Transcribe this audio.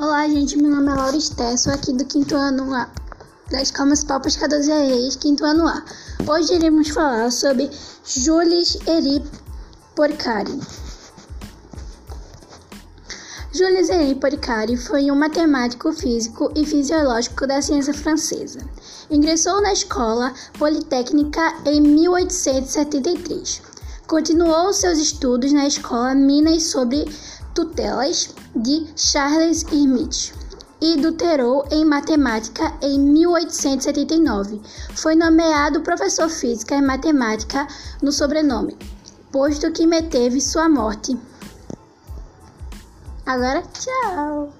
Olá, gente. Meu nome é Laura Esté, sou aqui do quinto ano A, da Escola Municipal Pescadores e Reis, quinto ano A. Hoje iremos falar sobre Jules Eri Porcari. Jules Eri Porcari foi um matemático, físico e fisiológico da ciência francesa. Ingressou na Escola Politécnica em 1873. Continuou seus estudos na Escola Minas sobre tutelas de Charles Hermite e doutorou em matemática em 1879. Foi nomeado professor física e matemática no sobrenome, posto que meteve sua morte. Agora, tchau!